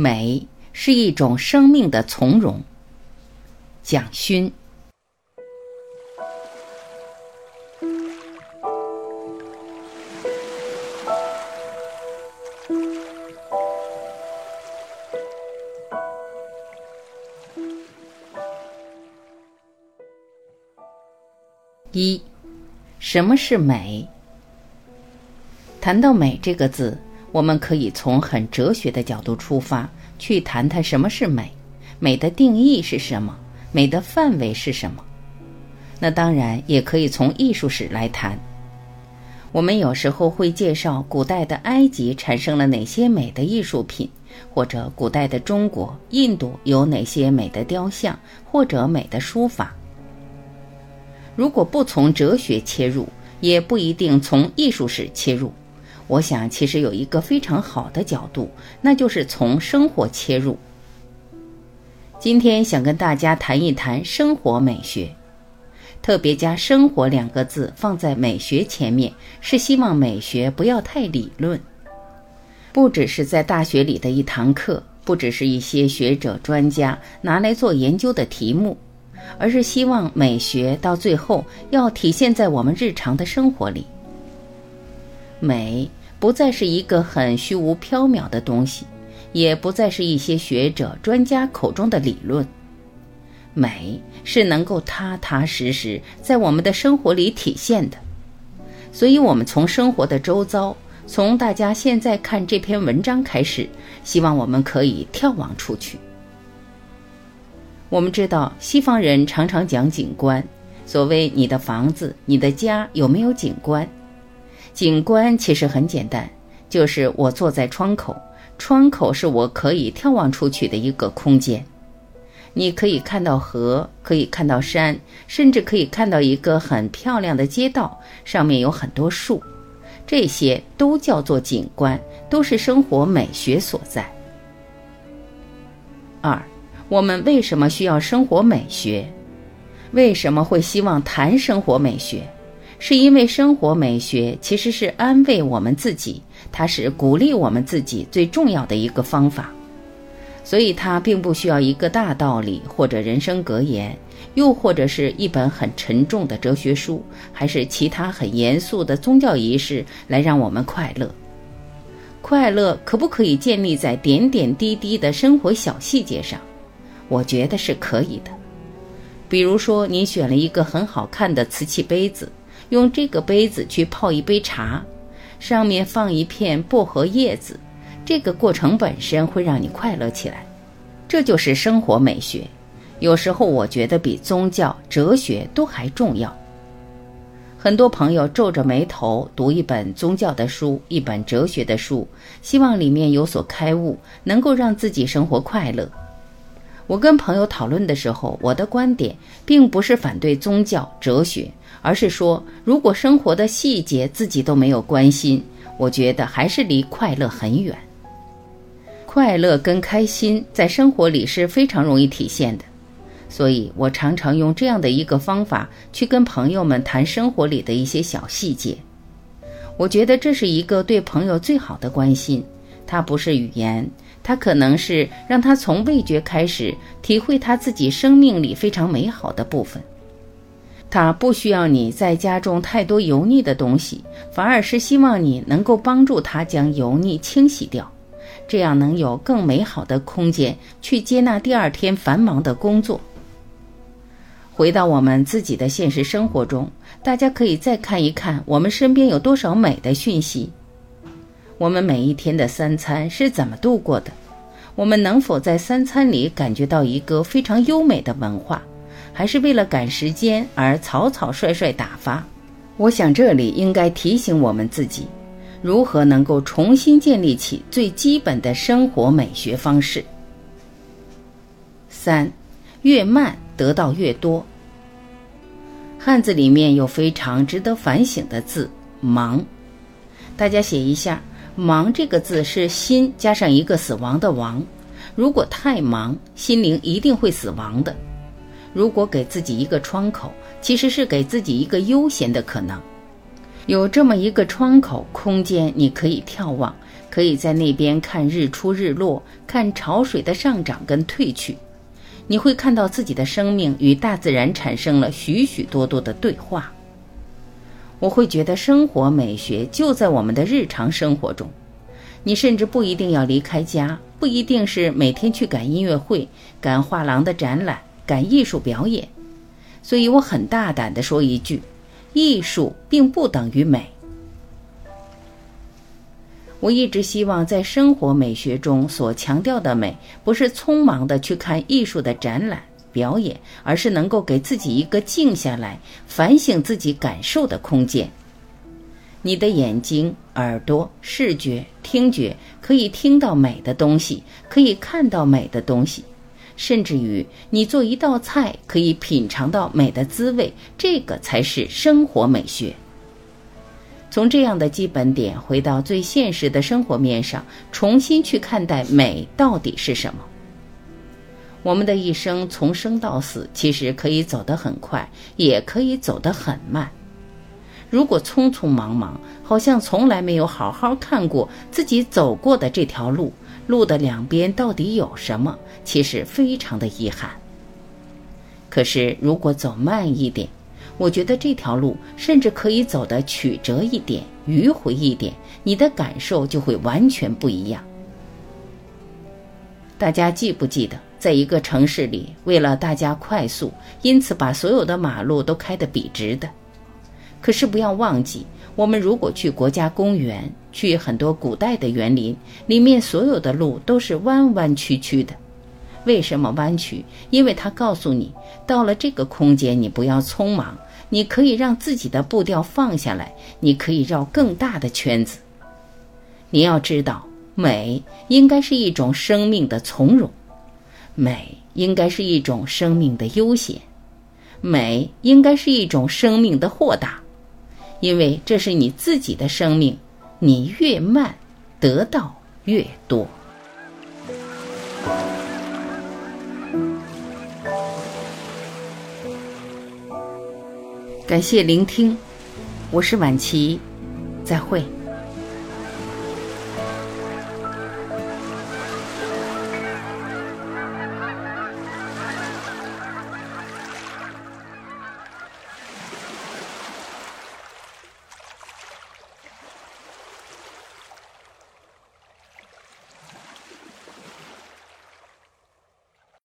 美是一种生命的从容。蒋勋。一，什么是美？谈到美这个字，我们可以从很哲学的角度出发，去谈谈什么是美，美的定义是什么，美的范围是什么。那当然也可以从艺术史来谈。我们有时候会介绍古代的埃及产生了哪些美的艺术品，或者古代的中国、印度有哪些美的雕像或者美的书法。如果不从哲学切入，也不一定从艺术史切入。我想，其实有一个非常好的角度，那就是从生活切入。今天想跟大家谈一谈生活美学，特别加“生活”两个字放在美学前面，是希望美学不要太理论，不只是在大学里的一堂课，不只是一些学者专家拿来做研究的题目。而是希望美学到最后要体现在我们日常的生活里。美不再是一个很虚无缥缈的东西，也不再是一些学者专家口中的理论。美是能够踏踏实实在我们的生活里体现的。所以，我们从生活的周遭，从大家现在看这篇文章开始，希望我们可以眺望出去。我们知道，西方人常常讲景观。所谓你的房子、你的家有没有景观？景观其实很简单，就是我坐在窗口，窗口是我可以眺望出去的一个空间。你可以看到河，可以看到山，甚至可以看到一个很漂亮的街道，上面有很多树，这些都叫做景观，都是生活美学所在。二。我们为什么需要生活美学？为什么会希望谈生活美学？是因为生活美学其实是安慰我们自己，它是鼓励我们自己最重要的一个方法。所以它并不需要一个大道理或者人生格言，又或者是一本很沉重的哲学书，还是其他很严肃的宗教仪式来让我们快乐。快乐可不可以建立在点点滴滴的生活小细节上？我觉得是可以的，比如说你选了一个很好看的瓷器杯子，用这个杯子去泡一杯茶，上面放一片薄荷叶子，这个过程本身会让你快乐起来，这就是生活美学。有时候我觉得比宗教、哲学都还重要。很多朋友皱着眉头读一本宗教的书，一本哲学的书，希望里面有所开悟，能够让自己生活快乐。我跟朋友讨论的时候，我的观点并不是反对宗教、哲学，而是说，如果生活的细节自己都没有关心，我觉得还是离快乐很远。快乐跟开心在生活里是非常容易体现的，所以我常常用这样的一个方法去跟朋友们谈生活里的一些小细节。我觉得这是一个对朋友最好的关心，它不是语言。它可能是让他从味觉开始体会他自己生命里非常美好的部分。他不需要你再加重太多油腻的东西，反而是希望你能够帮助他将油腻清洗掉，这样能有更美好的空间去接纳第二天繁忙的工作。回到我们自己的现实生活中，大家可以再看一看我们身边有多少美的讯息。我们每一天的三餐是怎么度过的？我们能否在三餐里感觉到一个非常优美的文化，还是为了赶时间而草草率率打发？我想这里应该提醒我们自己，如何能够重新建立起最基本的生活美学方式。三，越慢得到越多。汉字里面有非常值得反省的字“忙”，大家写一下。忙这个字是心加上一个死亡的亡，如果太忙，心灵一定会死亡的。如果给自己一个窗口，其实是给自己一个悠闲的可能。有这么一个窗口空间，你可以眺望，可以在那边看日出日落，看潮水的上涨跟退去。你会看到自己的生命与大自然产生了许许多多的对话。我会觉得生活美学就在我们的日常生活中。你甚至不一定要离开家，不一定是每天去赶音乐会、赶画廊的展览、感艺术表演。所以我很大胆的说一句：艺术并不等于美。我一直希望在生活美学中所强调的美，不是匆忙的去看艺术的展览表演，而是能够给自己一个静下来反省自己感受的空间。你的眼睛、耳朵、视觉、听觉可以听到美的东西，可以看到美的东西，甚至于你做一道菜可以品尝到美的滋味，这个才是生活美学。从这样的基本点回到最现实的生活面上，重新去看待美到底是什么。我们的一生从生到死，其实可以走得很快，也可以走得很慢。如果匆匆忙忙，好像从来没有好好看过自己走过的这条路，路的两边到底有什么？其实非常的遗憾。可是如果走慢一点，我觉得这条路甚至可以走得曲折一点、迂回一点，你的感受就会完全不一样。大家记不记得，在一个城市里，为了大家快速，因此把所有的马路都开得笔直的。可是不要忘记，我们如果去国家公园，去很多古代的园林，里面所有的路都是弯弯曲曲的。为什么弯曲？因为它告诉你，到了这个空间，你不要匆忙。你可以让自己的步调放下来，你可以绕更大的圈子。你要知道，美应该是一种生命的从容，美应该是一种生命的悠闲，美应该是一种生命的豁达，因为这是你自己的生命，你越慢，得到越多。感谢聆听，我是晚琪，再会。